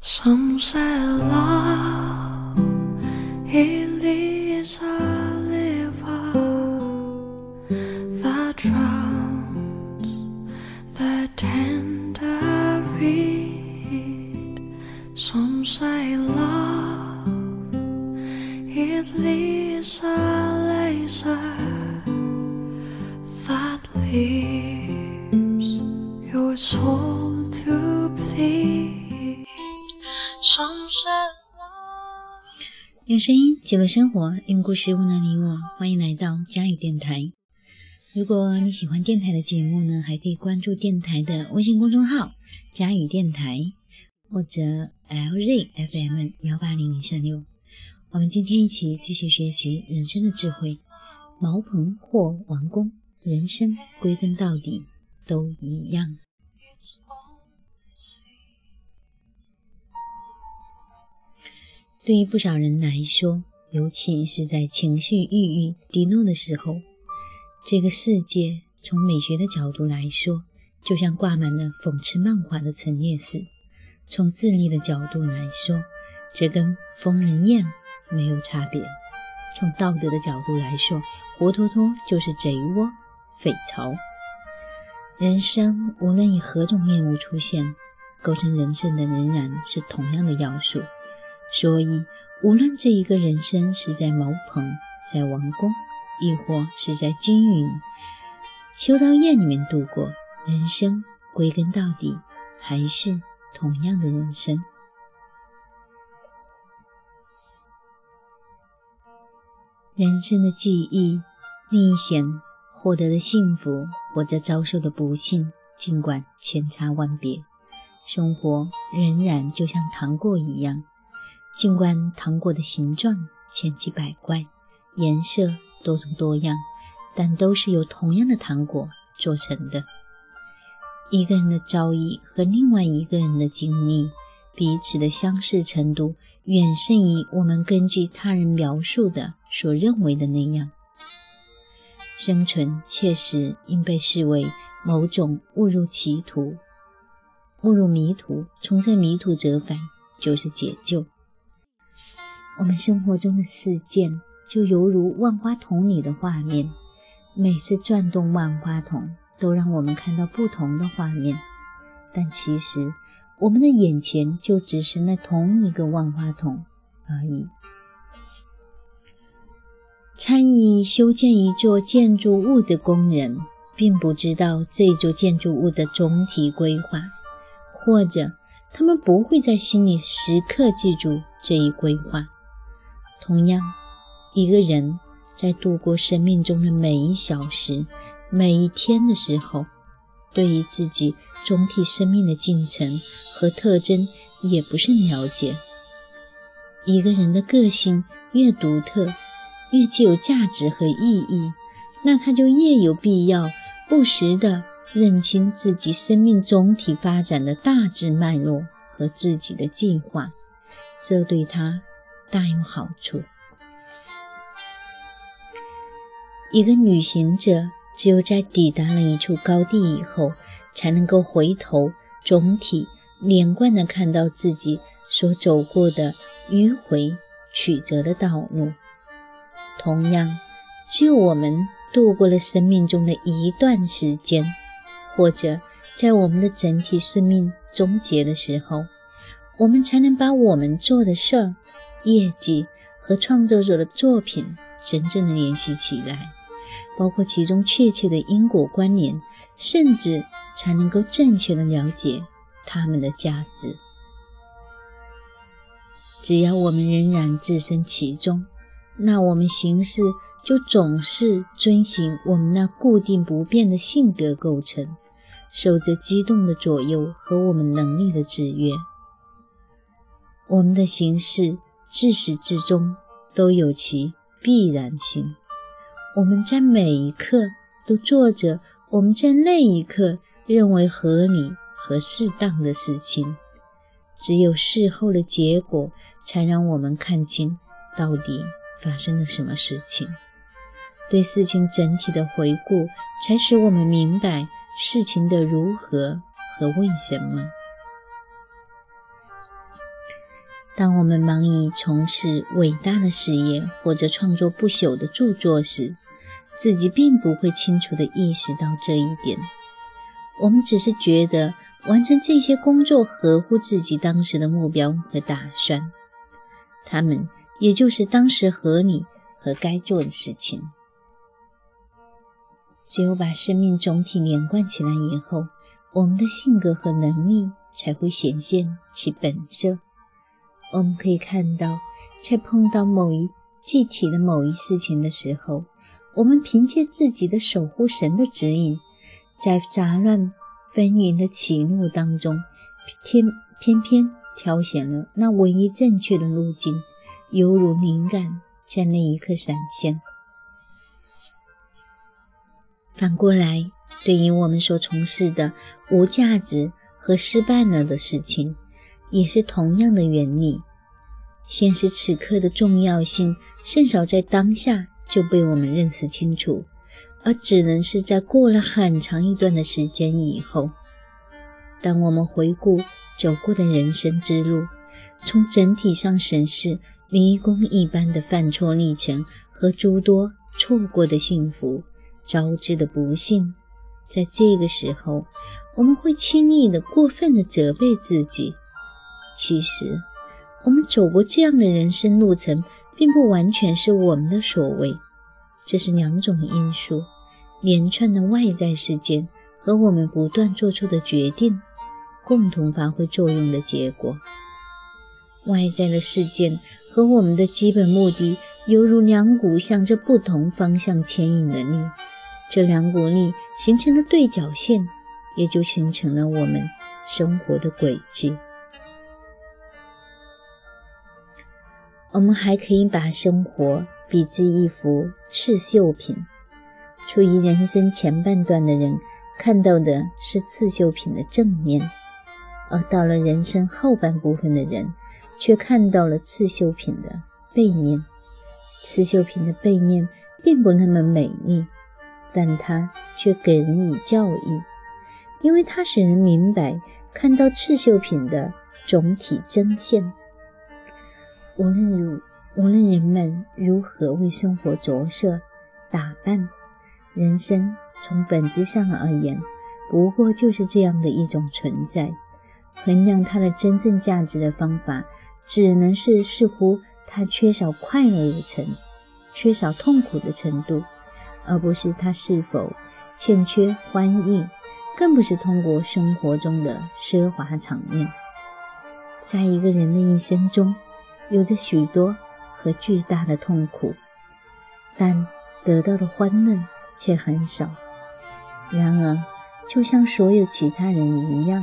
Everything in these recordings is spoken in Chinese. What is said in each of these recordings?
Some say love is a river that drowns the tender reed. Some say love it is a laser that leaves your soul 用声音记录生活，用故事温暖你我。欢迎来到佳语电台。如果你喜欢电台的节目呢，还可以关注电台的微信公众号“佳语电台”或者 LZFM 幺八零零三六。我们今天一起继续学习人生的智慧。茅棚或王宫，人生归根到底都一样。对于不少人来说，尤其是在情绪郁郁、低落的时候，这个世界从美学的角度来说，就像挂满了讽刺漫画的陈列室；从智力的角度来说，这跟疯人院没有差别；从道德的角度来说，活脱脱就是贼窝、匪巢。人生无论以何种面目出现，构成人生的仍然是同样的要素。所以，无论这一个人生是在茅棚、在王宫，亦或是在金云修道院里面度过，人生归根到底还是同样的人生。人生的记忆、历险、获得的幸福，或者遭受的不幸，尽管千差万别，生活仍然就像糖果一样。尽管糖果的形状千奇百怪，颜色多种多样，但都是由同样的糖果做成的。一个人的遭遇和另外一个人的经历，彼此的相似程度远胜于我们根据他人描述的所认为的那样。生存确实应被视为某种误入歧途，误入迷途，从这迷途折返就是解救。我们生活中的事件就犹如万花筒里的画面，每次转动万花筒，都让我们看到不同的画面。但其实，我们的眼前就只是那同一个万花筒而已。参与修建一座建筑物的工人，并不知道这座建筑物的总体规划，或者他们不会在心里时刻记住这一规划。同样，一个人在度过生命中的每一小时、每一天的时候，对于自己总体生命的进程和特征也不甚了解。一个人的个性越独特，越具有价值和意义，那他就越有必要不时地认清自己生命总体发展的大致脉络和自己的计划，这对他。大有好处。一个旅行者只有在抵达了一处高地以后，才能够回头总体连贯地看到自己所走过的迂回曲折的道路。同样，只有我们度过了生命中的一段时间，或者在我们的整体生命终结的时候，我们才能把我们做的事儿。业绩和创作者的作品真正的联系起来，包括其中确切的因果关联，甚至才能够正确的了解他们的价值。只要我们仍然置身其中，那我们行事就总是遵循我们那固定不变的性格构成，受着激动的左右和我们能力的制约，我们的行事。自始至终都有其必然性。我们在每一刻都做着我们在那一刻认为合理和适当的事情，只有事后的结果才让我们看清到底发生了什么事情。对事情整体的回顾，才使我们明白事情的如何和为什么。当我们忙于从事伟大的事业或者创作不朽的著作时，自己并不会清楚地意识到这一点。我们只是觉得完成这些工作合乎自己当时的目标和打算，他们也就是当时合理和该做的事情。只有把生命总体连贯起来以后，我们的性格和能力才会显现其本色。我们可以看到，在碰到某一具体的某一事情的时候，我们凭借自己的守护神的指引，在杂乱纷纭的起路当中，偏偏偏挑选了那唯一正确的路径，犹如灵感在那一刻闪现。反过来，对于我们所从事的无价值和失败了的事情，也是同样的原理。现实此刻的重要性，甚少在当下就被我们认识清楚，而只能是在过了很长一段的时间以后，当我们回顾走过的人生之路，从整体上审视迷宫一般的犯错历程和诸多错过的幸福、招致的不幸，在这个时候，我们会轻易的、过分的责备自己。其实，我们走过这样的人生路程，并不完全是我们的所为，这是两种因素：连串的外在事件和我们不断做出的决定，共同发挥作用的结果。外在的事件和我们的基本目的，犹如两股向着不同方向牵引的力，这两股力形成了对角线，也就形成了我们生活的轨迹。我们还可以把生活比之一幅刺绣品。处于人生前半段的人看到的是刺绣品的正面，而到了人生后半部分的人却看到了刺绣品的背面。刺绣品的背面并不那么美丽，但它却给人以教益，因为它使人明白看到刺绣品的总体真相。无论如无论人们如何为生活着色打扮，人生从本质上而言，不过就是这样的一种存在。衡量它的真正价值的方法，只能是似乎它缺少快乐的程，缺少痛苦的程度，而不是它是否欠缺欢愉，更不是通过生活中的奢华场面。在一个人的一生中。有着许多和巨大的痛苦，但得到的欢乐却很少。然而，就像所有其他人一样，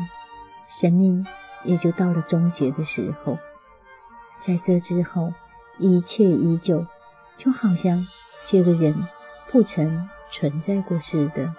生命也就到了终结的时候。在这之后，一切依旧，就好像这个人不曾存在过似的。